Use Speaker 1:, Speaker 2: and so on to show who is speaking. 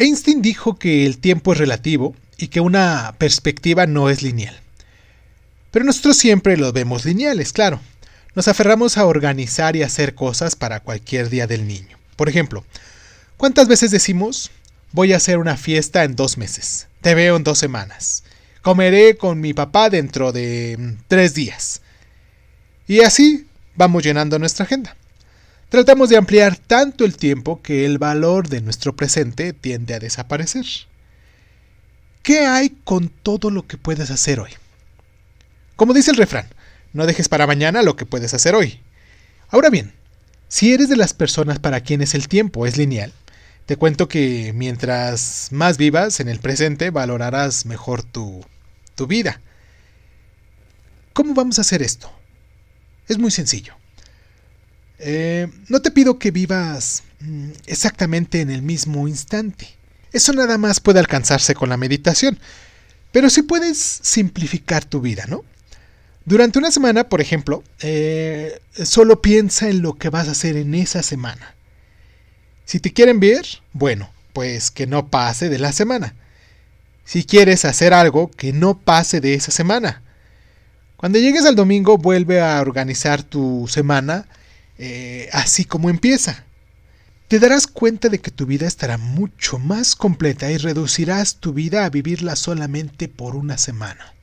Speaker 1: Einstein dijo que el tiempo es relativo y que una perspectiva no es lineal. Pero nosotros siempre lo vemos lineales, claro. Nos aferramos a organizar y hacer cosas para cualquier día del niño. Por ejemplo, ¿cuántas veces decimos voy a hacer una fiesta en dos meses? Te veo en dos semanas. Comeré con mi papá dentro de mm, tres días. Y así vamos llenando nuestra agenda. Tratamos de ampliar tanto el tiempo que el valor de nuestro presente tiende a desaparecer. ¿Qué hay con todo lo que puedes hacer hoy? Como dice el refrán, no dejes para mañana lo que puedes hacer hoy. Ahora bien, si eres de las personas para quienes el tiempo es lineal, te cuento que mientras más vivas en el presente, valorarás mejor tu, tu vida. ¿Cómo vamos a hacer esto? Es muy sencillo. Eh, no te pido que vivas mm, exactamente en el mismo instante. Eso nada más puede alcanzarse con la meditación. Pero sí puedes simplificar tu vida, ¿no? Durante una semana, por ejemplo, eh, solo piensa en lo que vas a hacer en esa semana. Si te quieren ver, bueno, pues que no pase de la semana. Si quieres hacer algo, que no pase de esa semana. Cuando llegues al domingo, vuelve a organizar tu semana eh, así como empieza. Te darás cuenta de que tu vida estará mucho más completa y reducirás tu vida a vivirla solamente por una semana.